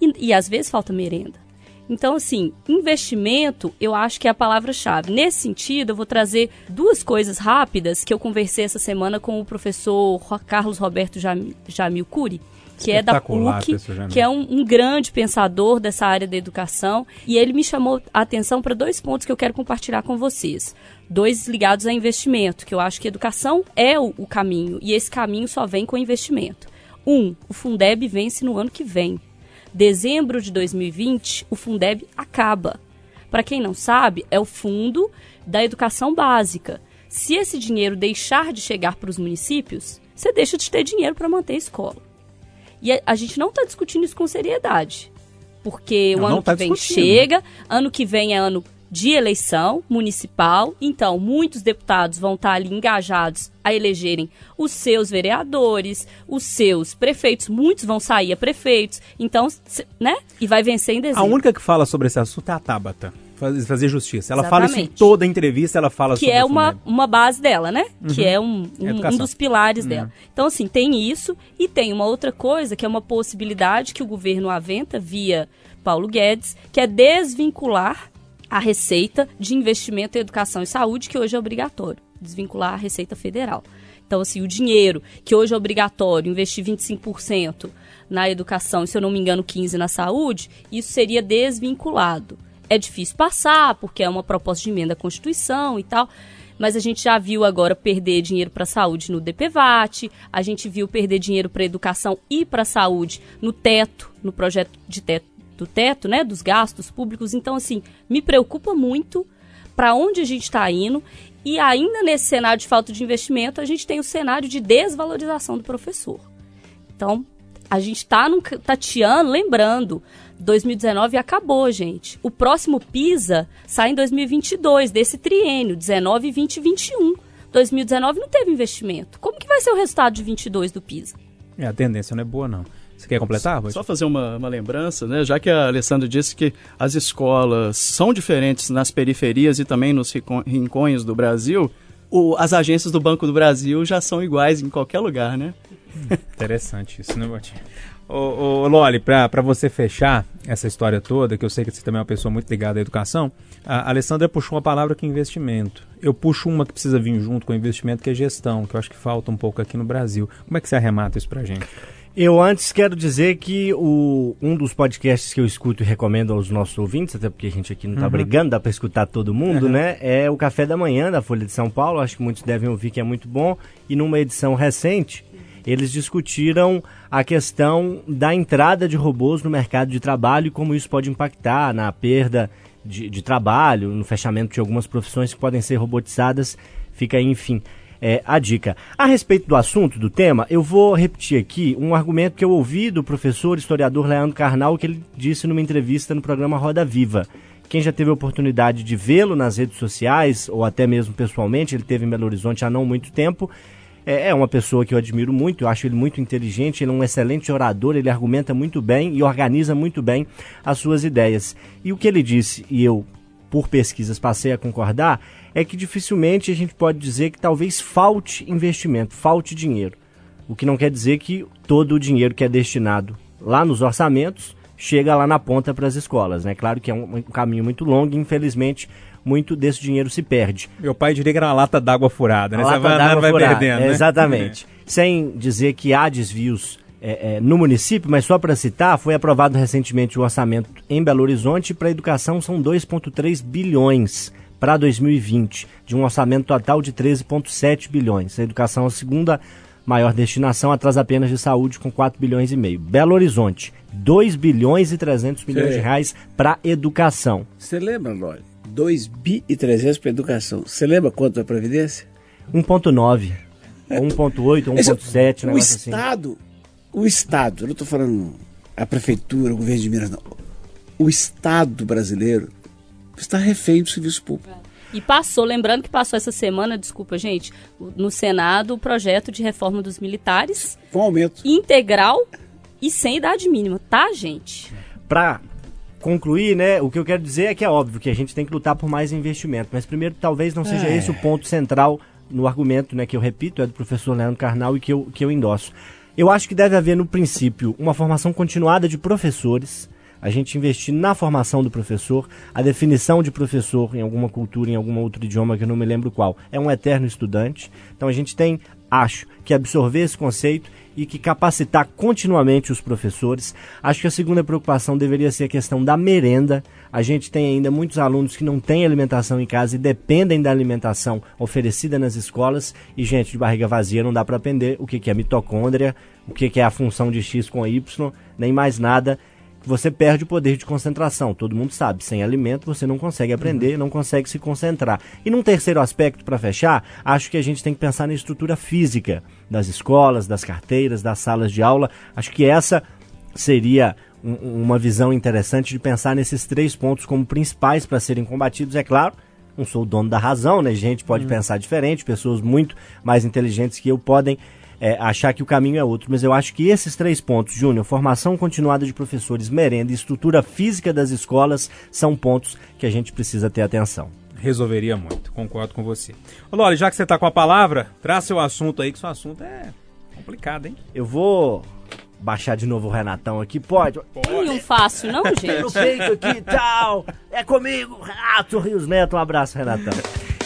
e, e às vezes falta merenda. Então, assim, investimento eu acho que é a palavra-chave. Nesse sentido, eu vou trazer duas coisas rápidas que eu conversei essa semana com o professor Ro- Carlos Roberto Jam- Jamil Cury, que é da PUC, que é um, um grande pensador dessa área da educação. E ele me chamou a atenção para dois pontos que eu quero compartilhar com vocês. Dois ligados a investimento, que eu acho que educação é o, o caminho, e esse caminho só vem com investimento. Um, o Fundeb vence no ano que vem dezembro de 2020, o Fundeb acaba. Para quem não sabe, é o fundo da educação básica. Se esse dinheiro deixar de chegar para os municípios, você deixa de ter dinheiro para manter a escola. E a, a gente não está discutindo isso com seriedade. Porque Não, o ano tá que vem discutindo. chega, ano que vem é ano de eleição municipal, então muitos deputados vão estar ali engajados a elegerem os seus vereadores, os seus prefeitos, muitos vão sair a prefeitos, então, né? E vai vencer em A dezembro. única que fala sobre esse assunto é a Tabata. Faz- Fazer justiça. Ela fala isso em Exatamente. toda entrevista, ela fala que sobre é uma, uma base dela, né? Que é um, um, Uhum. Um dos pilares Uhum. dela. Então, assim, tem isso e tem uma outra coisa que é uma possibilidade que o governo aventa via Paulo Guedes, que é desvincular a receita de investimento em educação e saúde, que hoje é obrigatório, desvincular a receita federal. Então, assim, o dinheiro que hoje é obrigatório investir 25% na educação e, se eu não me engano, 15% na saúde, isso seria desvinculado. É difícil passar, porque é uma proposta de emenda à Constituição e tal, mas a gente já viu agora perder dinheiro para a saúde no DPVAT, a gente viu perder dinheiro para educação e para a saúde no teto, no projeto de teto do teto, né, dos gastos públicos. Então, assim, me preocupa muito para onde a gente está indo. E ainda nesse cenário de falta de investimento, a gente tem o cenário de desvalorização do professor. Então, a gente está tateando, lembrando, 2019 acabou, gente. O próximo PISA sai em 2022, desse triênio, 19, 20 e 21. 2019 não teve investimento. Como que vai ser o resultado de 22 do PISA? É, a tendência não é boa, não. Você quer completar, Rui? Só fazer uma, uma lembrança, né? Já que a Alessandra disse que as escolas são diferentes nas periferias e também nos rincões do Brasil, o- as agências do Banco do Brasil já são iguais em qualquer lugar, né? Interessante isso, né, Botinha? Ô, ô Loli, pra você fechar essa história toda, que eu sei que você também é uma pessoa muito ligada à educação, a Alessandra puxou uma palavra que é investimento. Eu puxo uma que precisa vir junto com o investimento, que é gestão, que eu acho que falta um pouco aqui no Brasil. Como é que você arremata isso pra gente? Eu antes quero dizer que o, um dos podcasts que eu escuto e recomendo aos nossos ouvintes, até porque a gente aqui não está Uhum. brigando, dá para escutar todo mundo, Uhum. né? É o Café da Manhã da Folha de São Paulo, acho que muitos devem ouvir que é muito bom. E numa edição recente, eles discutiram a questão da entrada de robôs no mercado de trabalho e como isso pode impactar na perda de, de trabalho, no fechamento de algumas profissões que podem ser robotizadas. Fica aí, enfim, é, a dica. A respeito do assunto, do tema, eu vou repetir aqui um argumento que eu ouvi do professor historiador Leandro Carnal, que ele disse numa entrevista no programa Roda Viva. Quem já teve a oportunidade de vê-lo nas redes sociais, ou até mesmo pessoalmente, ele teve em Belo Horizonte há não muito tempo, é é uma pessoa que eu admiro muito, eu acho ele muito inteligente, ele é um excelente orador, ele argumenta muito bem e organiza muito bem as suas ideias. E o que ele disse, e eu, por pesquisas, passei a concordar, é que dificilmente a gente pode dizer que talvez falte investimento, falte dinheiro. O que não quer dizer que todo o dinheiro que é destinado lá nos orçamentos chega lá na ponta para as escolas. né? Claro que é um, um caminho muito longo e, infelizmente, muito desse dinheiro se perde. Meu pai diria que era uma lata d'água furada, né? A Você lata vai vai furada, perdendo, né? Exatamente. Sem dizer que há desvios é, é, no município, mas só para citar, foi aprovado recentemente o orçamento em Belo Horizonte para a educação são 2,3 bilhões para 2020, de um orçamento total de 13,7 bilhões. A educação é a segunda maior destinação, atrás apenas de saúde, com 4 bilhões e meio. Belo Horizonte, 2 bilhões e 300 milhões Sim. de reais para educação. Você lembra, Loli? 2 bi e 300 para educação. Você lembra quanto é Previdência? 1,9, ou 1,8, ou Esse- 1,7, um O assim. Estado, o Estado, eu não estou falando a Prefeitura, o governo de Minas, não. O Estado brasileiro está refém do serviço público. E passou, lembrando que passou essa semana, desculpa, gente, no Senado o projeto de reforma dos militares. Com aumento. Integral e sem idade mínima, tá, gente? Para concluir, né, o que eu quero dizer é que é óbvio que a gente tem que lutar por mais investimento, mas primeiro talvez não seja É. esse o ponto central no argumento, né, que eu repito, é do professor Leandro Carnal e que eu, que eu endosso. Eu acho que deve haver, no princípio, uma formação continuada de professores, a gente investir na formação do professor, a definição de professor em alguma cultura, em algum outro idioma que eu não me lembro qual, é um eterno estudante. Então a gente tem, acho, que absorver esse conceito e que capacitar continuamente os professores. Acho que a segunda preocupação deveria ser a questão da merenda. A gente tem ainda muitos alunos que não têm alimentação em casa e dependem da alimentação oferecida nas escolas. E gente de barriga vazia não dá para aprender o que é mitocôndria, o que é a função de X com Y, nem mais nada você perde o poder de concentração. Todo mundo sabe, sem alimento você não consegue aprender, não consegue se concentrar. E num terceiro aspecto, para fechar, acho que a gente tem que pensar na estrutura física das escolas, das carteiras, das salas de aula. Acho que essa seria um- uma visão interessante de pensar nesses três pontos como principais para serem combatidos. É claro, não sou o dono da razão, né? Gente pode pensar diferente, pessoas muito mais inteligentes que eu podem é, achar que o caminho é outro. Mas eu acho que esses três pontos, Júnior, formação continuada de professores, merenda e estrutura física das escolas, são pontos que a gente precisa ter atenção. Resolveria muito, concordo com você. Ô, Loli, já que você tá com a palavra, traz seu assunto aí, que seu assunto é complicado, hein? Eu vou baixar de novo o Renatão aqui, pode? Não fácil, não, no gente? peito aqui e tal. É comigo, Renato Rios Neto. Um abraço, Renatão.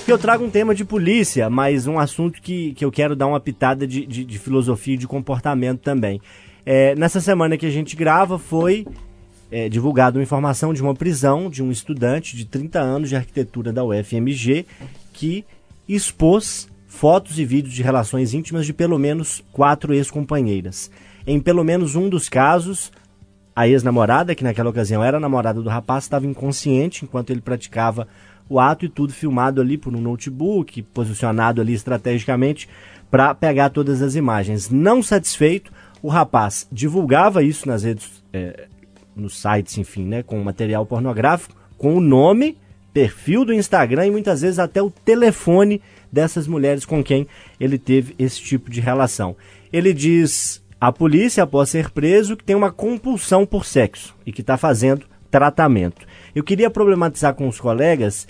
Que eu trago um tema de polícia, mas um assunto que, que eu quero dar uma pitada de, de, de filosofia e de comportamento também. É, nessa semana que a gente grava foi é, divulgada uma informação de uma prisão de um estudante de 30 anos de arquitetura da UFMG que expôs fotos e vídeos de relações íntimas de pelo menos quatro ex-companheiras. Em pelo menos um dos casos, a ex-namorada, que naquela ocasião era namorada do rapaz, estava inconsciente enquanto ele praticava o ato e tudo filmado ali por um notebook, posicionado ali estrategicamente para pegar todas as imagens. Não satisfeito, o rapaz divulgava isso nas redes, eh, nos sites, enfim, né, com material pornográfico, com o nome, perfil do Instagram e muitas vezes até o telefone dessas mulheres com quem ele teve esse tipo de relação. Ele diz à polícia, após ser preso, que tem uma compulsão por sexo e que está fazendo tratamento. Eu queria problematizar com os colegas,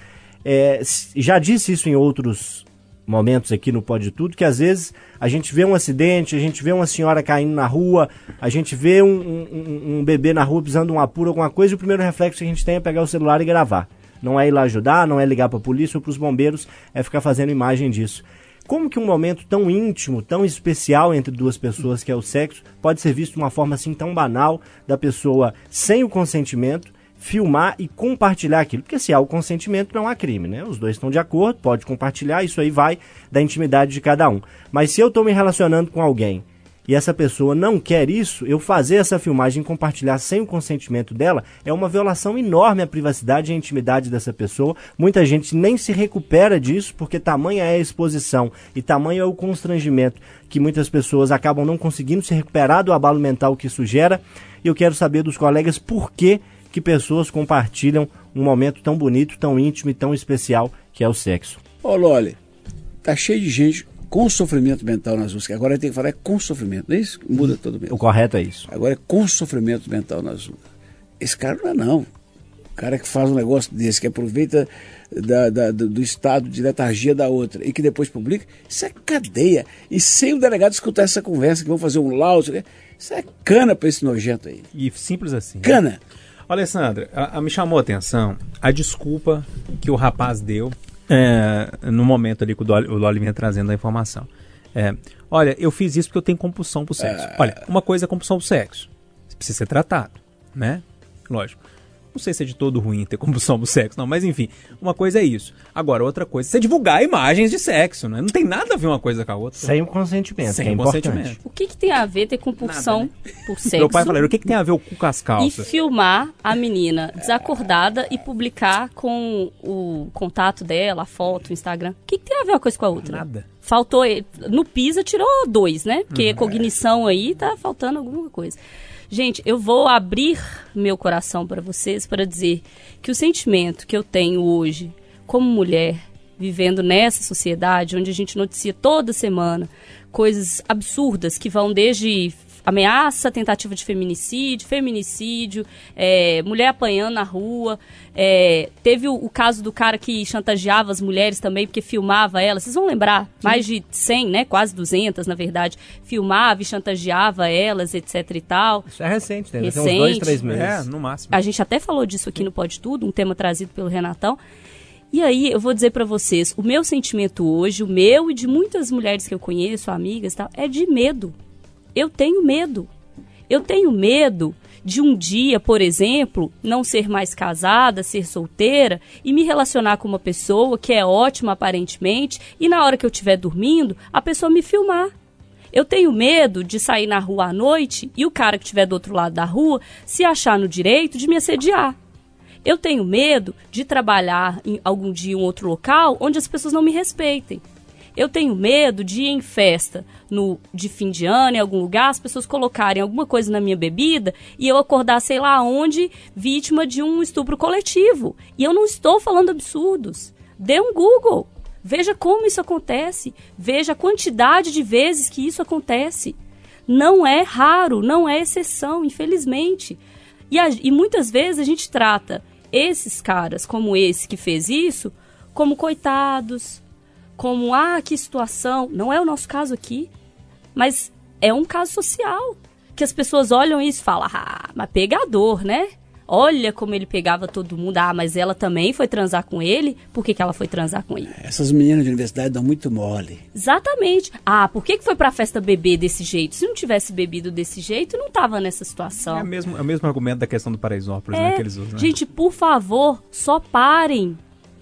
é, já disse isso em outros momentos aqui no Pode Tudo que às vezes a gente vê um acidente, a gente vê uma senhora caindo na rua, a gente vê um, um, um bebê na rua precisando de um apuro, alguma coisa, e o primeiro reflexo que a gente tem é pegar o celular e gravar. Não é ir lá ajudar, não é ligar para a polícia ou para os bombeiros, é ficar fazendo imagem disso. Como que um momento tão íntimo, tão especial entre duas pessoas, que é o sexo, pode ser visto de uma forma assim tão banal da pessoa sem o consentimento filmar e compartilhar aquilo. Porque se há o consentimento, não há crime, né? Os dois estão de acordo, pode compartilhar, isso aí vai da intimidade de cada um. Mas se eu estou me relacionando com alguém e essa pessoa não quer isso, eu fazer essa filmagem e compartilhar sem o consentimento dela é uma violação enorme à privacidade e à intimidade dessa pessoa. Muita gente nem se recupera disso porque tamanha é a exposição e tamanho é o constrangimento que muitas pessoas acabam não conseguindo se recuperar do abalo mental que isso gera. E eu quero saber dos colegas por que que pessoas compartilham um momento tão bonito, tão íntimo e tão especial que é o sexo. Ô, Loli, tá cheio de gente com sofrimento mental nas ruas. que Agora tem que falar é com sofrimento, não é isso? Muda todo mês. O correto é isso. Agora é com sofrimento mental nas ruas. Esse cara não é não. O cara que faz um negócio desse, que aproveita da, da- do, do estado de letargia da outra e que depois publica, isso é cadeia. E sem o delegado escutar essa conversa, que vão fazer um laudo, isso é cana pra esse nojento aí. E simples assim. Cana. Ô, Alessandra, a, a- me chamou a atenção a desculpa que o rapaz deu é, no momento ali que o Dolly, o Dolly vinha trazendo a informação. É, olha, eu fiz isso porque eu tenho compulsão pro sexo. Olha, uma coisa é compulsão pro sexo. Isso precisa ser tratado, né? Lógico. Não sei se é de todo ruim ter compulsão pro sexo, não, mas enfim, uma coisa é isso. Agora, outra coisa é você divulgar imagens de sexo, né? Não tem nada a ver uma coisa com a outra. Sem o consentimento, Sem que é o importante. consentimento. O que, que tem a ver ter compulsão por sexo? Meu pai falou, o que, que tem a ver o cu com as e calças? filmar a menina desacordada e publicar com o contato dela, a foto, o Instagram. O que, que tem a ver uma coisa com a outra? Nada. Faltou. No PISA tirou dois, né? Porque cognição aí tá faltando alguma coisa. Gente, eu vou abrir meu coração para vocês para dizer que o sentimento que eu tenho hoje, como mulher, vivendo nessa sociedade onde a gente noticia toda semana coisas absurdas que vão desde ameaça, tentativa de feminicídio, feminicídio, é, mulher apanhando na rua. é, teve o, o caso do cara que chantageava as mulheres também, porque filmava elas. Vocês vão lembrar, mais de 100, né? Quase 200, na verdade. Filmava e chantageava elas, etc e tal. Isso é recente, né? Tem uns Recente. dois, três meses. É, no máximo. A gente até falou disso aqui no Pode Tudo, um tema trazido pelo Renatão. E aí, eu vou dizer pra vocês, o meu sentimento hoje, o meu e de muitas mulheres que eu conheço, amigas e tal, é de medo. Eu tenho medo. Eu tenho medo de um dia, por exemplo, não ser mais casada, ser solteira e me relacionar com uma pessoa que é ótima aparentemente e na hora que eu estiver dormindo, a pessoa me filmar. Eu tenho medo de sair na rua à noite e o cara que estiver do outro lado da rua se achar no direito de me assediar. Eu tenho medo de trabalhar em algum dia em outro local onde as pessoas não me respeitem. Eu tenho medo de ir em festa no, de fim de ano, em algum lugar, as pessoas colocarem alguma coisa na minha bebida e eu acordar, sei lá onde, vítima de um estupro coletivo. E eu não estou falando absurdos. Dê um Google. Veja como isso acontece. Veja a quantidade de vezes que isso acontece. Não é raro, não é exceção, infelizmente. E, a- e muitas vezes a gente trata esses caras, como esse que fez isso, como coitados, como, ah, que situação. Não é o nosso caso aqui, mas é um caso social. Que as pessoas olham isso e falam, ah, mas pegador, né? Olha como ele pegava todo mundo. Ah, mas ela também foi transar com ele. Por que, que ela foi transar com ele? Essas meninas de universidade dão muito mole. Exatamente. Ah, por que, que foi pra festa beber desse jeito? Se não tivesse bebido desse jeito, não tava nessa situação. É, o mesmo, é o mesmo argumento da questão do Paraisópolis, né, que eles usam. né? Gente, por favor, só parem.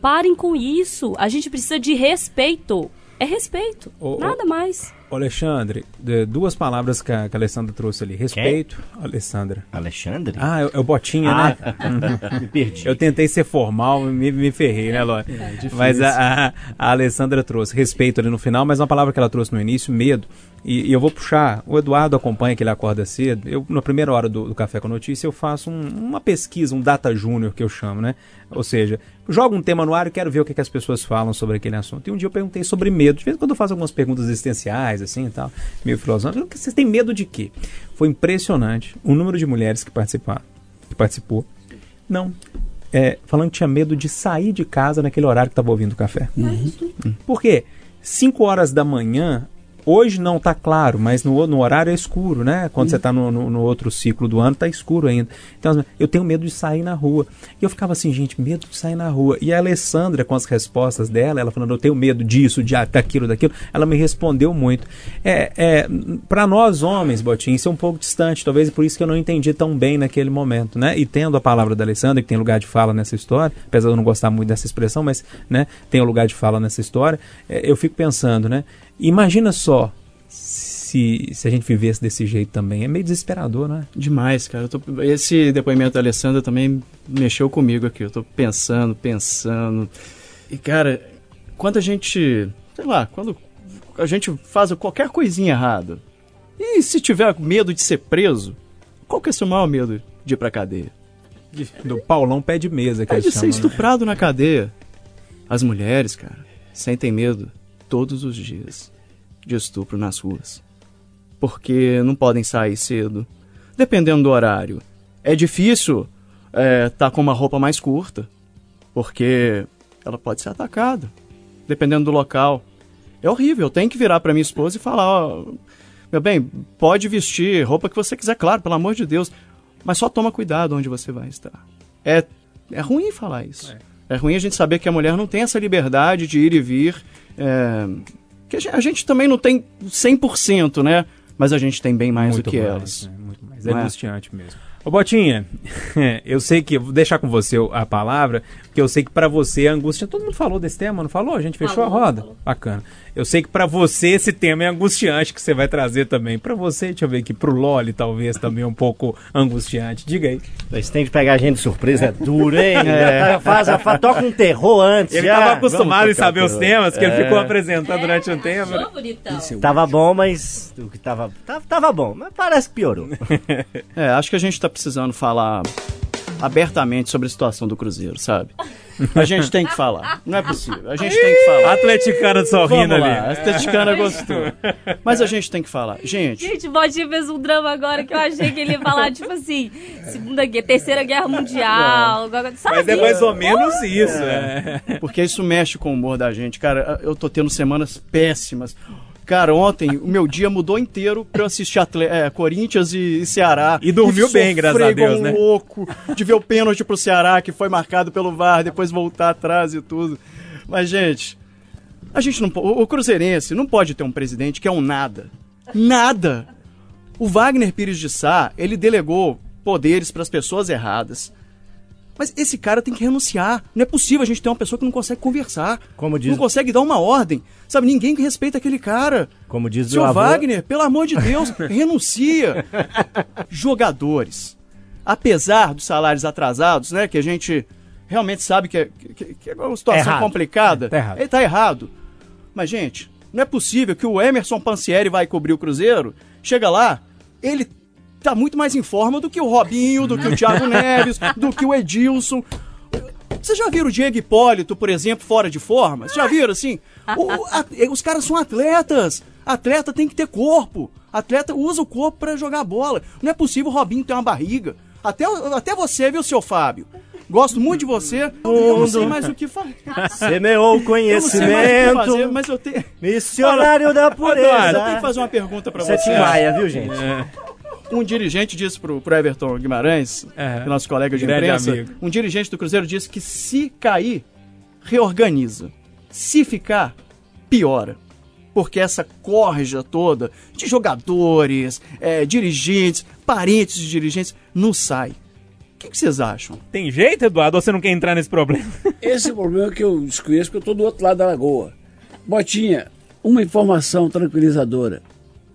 Parem com isso. A gente precisa de respeito. É respeito. Ô, ô. Nada mais. Ô, Alexandre, de- duas palavras que a, que a Alessandra trouxe ali. Respeito, Alessandra. Alexandre? Ah, é, é o Botinha, né? Ah, me perdi. Eu tentei ser formal, me, me ferrei, né, Ló? mas a, a, a Alessandra trouxe respeito ali no final, mas uma palavra que ela trouxe no início, medo. E, e eu vou puxar, o Eduardo acompanha que ele acorda cedo. Eu, na primeira hora do, do Café com Notícia, eu faço um- uma pesquisa, um data júnior que eu chamo, né? Ou seja, jogo um tema no ar e quero ver o que, que as pessoas falam sobre aquele assunto. E um dia eu perguntei sobre medo. De vez em quando eu faço algumas perguntas existenciais, assim e tal, meio filosóficas. Vocês têm medo de quê? Foi impressionante o número de mulheres que participaram, que participou. Não. É, falando que tinha medo de sair de casa naquele horário que estava ouvindo o café. Hum. Por quê? 5 horas da manhã, hoje não tá claro, mas no, no horário é escuro, né? Quando você tá no, no, no outro ciclo do ano, tá escuro ainda. Então, eu tenho medo de sair na rua. E eu ficava assim, gente, medo de sair na rua. E a Alessandra, com as respostas dela, ela falando, eu tenho medo disso, de, daquilo, daquilo, ela me respondeu muito. É, é, para nós homens, Botinho, isso é um pouco distante, talvez por isso que eu não entendi tão bem naquele momento, né? E tendo a palavra da Alessandra, que tem lugar de fala nessa história, apesar de eu não gostar muito dessa expressão, mas, né, tem o lugar de fala nessa história, é, eu fico pensando, né? Imagina só se, se a gente vivesse desse jeito também. É meio desesperador, né? Demais, cara. Eu tô- esse depoimento da Alessandra também mexeu comigo aqui. Eu tô pensando, pensando. E, cara, quando a gente. Sei lá, quando a gente faz qualquer coisinha errada. E se tiver medo de ser preso, qual que é o seu maior medo de ir pra cadeia? Do Paulão pé de mesa, que É de ser chamam, né? estuprado na cadeia. As mulheres, cara, sentem medo todos os dias de estupro nas ruas. Porque não podem sair cedo. Dependendo do horário. É difícil estar com uma roupa mais curta. Porque ela pode ser atacada. Dependendo do local. É horrível. Eu tenho que virar pra minha esposa e falar: ó, meu bem, pode vestir roupa que você quiser, claro, pelo amor de Deus. Mas só toma cuidado onde você vai estar. É, é ruim falar isso. É. ruim a gente saber que a mulher não tem essa liberdade de ir e vir. é, que a gente, a gente também não tem 100%, né? Mas a gente tem bem mais Muito do que mais, elas. né? Muito mais. É é? angustiante mesmo. Ô Botinha, eu sei que, vou deixar com você a palavra, porque eu sei que pra você a angústia, todo mundo falou desse tema, não falou? A gente fechou Falou, a roda? falou. Bacana. Eu sei que pra você esse tema é angustiante que você vai trazer também. Pra você, deixa eu ver aqui, pro Loli talvez também um pouco angustiante. Diga aí. Esse tem de pegar a gente de surpresa é duro, hein? Já Faz, faz, toca um terror antes. Ele estava acostumado em saber os temas, que ele É. ficou apresentando durante um tempo. Achou, bonitão? Tava bom, mas o que tava, tava, tava bom, mas parece que piorou. É, acho que a gente tá precisando falar abertamente sobre a situação do Cruzeiro, sabe? A gente tem que falar. Não é possível. A gente tem que A falar. atleticana sorrindo Vamos ali. a atleticana gostou. Mas a gente tem que falar. Gente, Gente, o Bodinho fez um drama agora que eu achei que ele ia falar, tipo assim, Segunda Guerra, Terceira Guerra Mundial. Sabe? Mas é mais ou menos isso. É. porque isso mexe com o humor da gente. Cara, eu tô tendo semanas péssimas. Cara, ontem o meu dia mudou inteiro pra eu assistir Atle é, Corinthians e, e Ceará. E dormiu bem, graças a Deus, um né? louco de ver o pênalti pro Ceará que foi marcado pelo VAR, depois voltar atrás e tudo. Mas, gente, a gente não o Cruzeirense não pode ter um presidente que é um nada. Nada. O Wagner Pires de Sá, ele delegou poderes para as pessoas erradas. Mas esse cara tem que renunciar. Não é possível a gente ter uma pessoa que não consegue conversar. Como diz- Não consegue dar uma ordem. Sabe, ninguém respeita aquele cara. Como diz Seu meu avô, Wagner, pelo amor de Deus, renuncia. Jogadores. Apesar dos salários atrasados, né, que a gente realmente sabe que é, que- que é uma situação Errado. complicada. Tá errado. Ele tá errado. Mas, gente, não é possível que o Emerson Pansieri vai cobrir o Cruzeiro, chega lá, ele tá muito mais em forma do que o Robinho, do que o Thiago Neves, do que o Edilson. Vocês já viram o Diego Hipólito, por exemplo, fora de forma? Vocês já viram assim? O- a- os caras são atletas. Atleta tem que ter corpo. Atleta usa o corpo pra jogar bola. Não é possível o Robinho ter uma barriga. Até, até você, viu, seu Fábio? Gosto muito de você. Eu não sei mais o que falar. semeou o Eu não sei mais o que fazer, conhecimento, mas eu tenho. missionário da Eu tenho que pureza. fazer uma pergunta é você. Tim Maia, viu, gente? Um dirigente disse pro, pro Everton Guimarães, É. é nosso colega de imprensa, amigo. um dirigente do Cruzeiro disse que se cair, reorganiza. Se ficar, piora. Porque essa corja toda de jogadores, é, dirigentes, parentes de dirigentes, não sai. O que, que vocês acham? Tem jeito, Eduardo? Ou você não quer entrar nesse problema? Esse é problema que eu desconheço, porque eu estou do outro lado da lagoa. Botinha, uma informação tranquilizadora.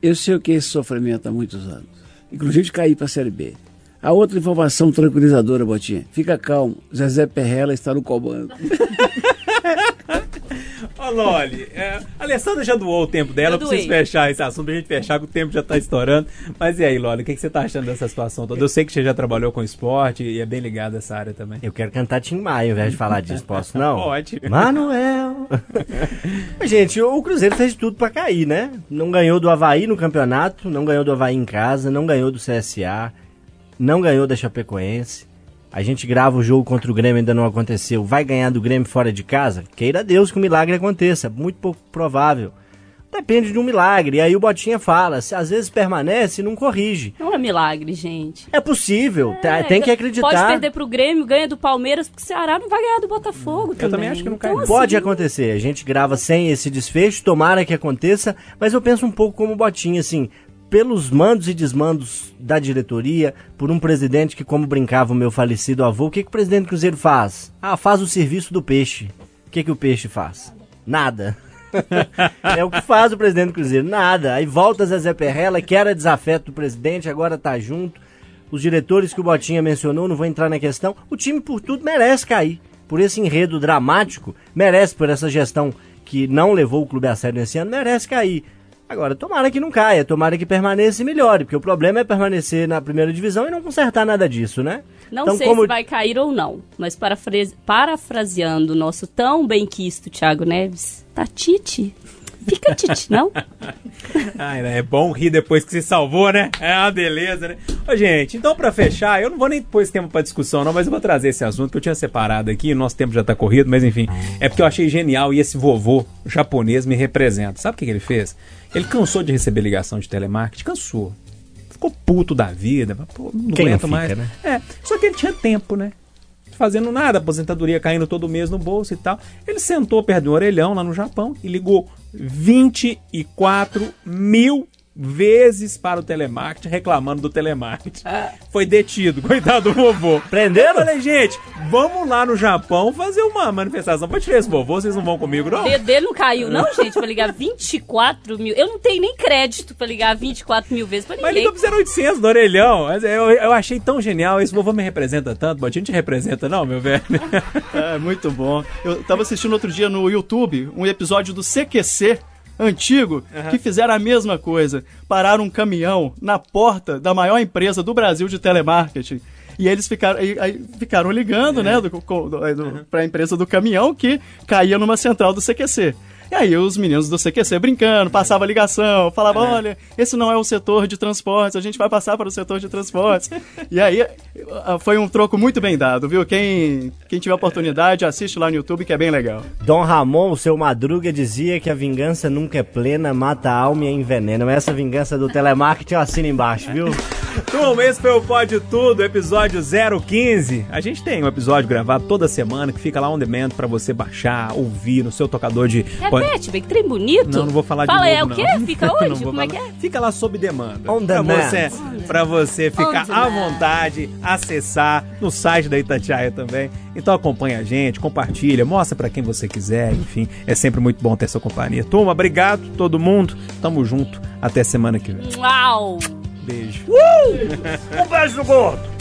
Eu sei o que é esse sofrimento há muitos anos. Inclusive de cair para a Série B. A outra informação tranquilizadora, Botinha. Fica calmo. Zezé Perrela está no comando. Ô, Loli, é, a Alessandra já doou o tempo dela, eu preciso fechar esse assunto pra gente fechar, que o tempo já tá estourando. Mas e aí, Loli, o que, que você tá achando dessa situação toda? Eu sei que você já trabalhou com esporte e é bem ligado a essa área também. Eu quero cantar Tim Maia ao invés de falar disso, posso não? Pode. Manuel. Gente, o Cruzeiro fez de tudo pra cair, né? Não ganhou do Havaí no campeonato, não ganhou do Havaí em casa, não ganhou do CSA, não ganhou da Chapecoense. A gente grava o jogo contra o Grêmio, ainda não aconteceu. Vai ganhar do Grêmio fora de casa? Queira Deus que o milagre aconteça. Muito pouco provável. Depende de um milagre. E aí o Botinha fala, se às vezes permanece, não corrige. Não é milagre, gente. É possível, tá- É, tem que acreditar. Pode perder pro Grêmio, ganha do Palmeiras, porque o Ceará não vai ganhar do Botafogo também. também acho que não cai, Então, não. Pode assim, acontecer, a gente grava sem esse desfecho, tomara que aconteça, mas eu penso um pouco como o Botinha, assim, pelos mandos e desmandos da diretoria, por um presidente que, como brincava o meu falecido avô, o que, que o presidente do Cruzeiro faz? Ah, faz o serviço do peixe. O que, que o peixe faz? Nada. é o que faz o presidente do Cruzeiro, nada. Aí volta Zezé Perrella, que era desafeto do presidente, agora tá junto. Os diretores que o Botinha mencionou, não vou entrar na questão. O time, por tudo, merece cair. Por esse enredo dramático, merece por essa gestão que não levou o clube a sério nesse ano, merece cair. Agora, tomara que não caia, tomara que permaneça e melhore, porque o problema é permanecer na primeira divisão e não consertar nada disso, né? Não Então, sei como- se vai cair ou não, mas parafrase- parafraseando o nosso tão bem quisto Thiago Neves, tá Tite. Fica Tite, não? Ai, né? É bom rir depois que se salvou, né? É uma beleza, né? Ô, gente, então pra fechar, eu não vou nem pôr esse tema pra discussão, não, mas eu vou trazer esse assunto que eu tinha separado aqui, nosso tempo já tá corrido, mas enfim. É porque eu achei genial e esse vovô japonês me representa. Sabe o que, que ele fez? Ele cansou de receber ligação de telemarketing, cansou. Ficou puto da vida, pô, não Quem não aguento fica, mais. né? É, só que ele tinha tempo, né? Fazendo nada, aposentadoria caindo todo mês no bolso e tal. Ele sentou perto de um orelhão lá no Japão e ligou 24 mil vezes para o telemarketing reclamando do telemarketing. Foi detido, coitado do vovô. Prenderam? Eu falei, gente, vamos lá no Japão fazer uma manifestação pra tirar esse vovô, vocês não vão comigo, não? O dedo dele não caiu, não, gente, pra ligar 24 mil. Eu não tenho nem crédito pra ligar 24 mil vezes pra Mas ninguém. liga pro 0800 do orelhão. Mas Eu, eu achei tão genial. Esse vovô me representa tanto. Botinho te representa, não, meu velho? É, muito bom. Eu tava assistindo outro dia no YouTube um episódio do CQC antigo que fizeram a mesma coisa. Pararam um caminhão na porta da maior empresa do Brasil de telemarketing. E eles ficaram, aí- ficaram ligando, né, do, co- do, do, pra empresa do caminhão que caía numa central do CQC. E aí os meninos do CQC brincando, passava ligação, falava, olha, esse não é o setor de transportes, a gente vai passar para o setor de transportes. e aí ah, foi um troco muito bem dado, viu? Quem, quem tiver oportunidade, assiste lá no YouTube que é bem legal. Dom Ramon, o seu Madruga, dizia que a vingança nunca é plena, mata a alma e envenena. Mas essa vingança do telemarketing eu assino embaixo, viu? Turma, esse foi o Pode Tudo, episódio 015. A gente tem um episódio gravado toda semana que fica lá on demand pra você baixar, ouvir no seu tocador de... Repete, bem, que trem bonito. Não, não vou falar Fala, de é novo, o quê? Fica onde? Como é que falar. é? Fica lá sob demanda. On pra demand. você, pra você ficar à vontade, acessar no site da Itatiaia também. Então acompanha a gente, compartilha, mostra pra quem você quiser, enfim. É sempre muito bom ter sua companhia. Turma, obrigado todo mundo. Tamo junto. Até semana que vem. Uau! Beijo. Um beijo no gordo!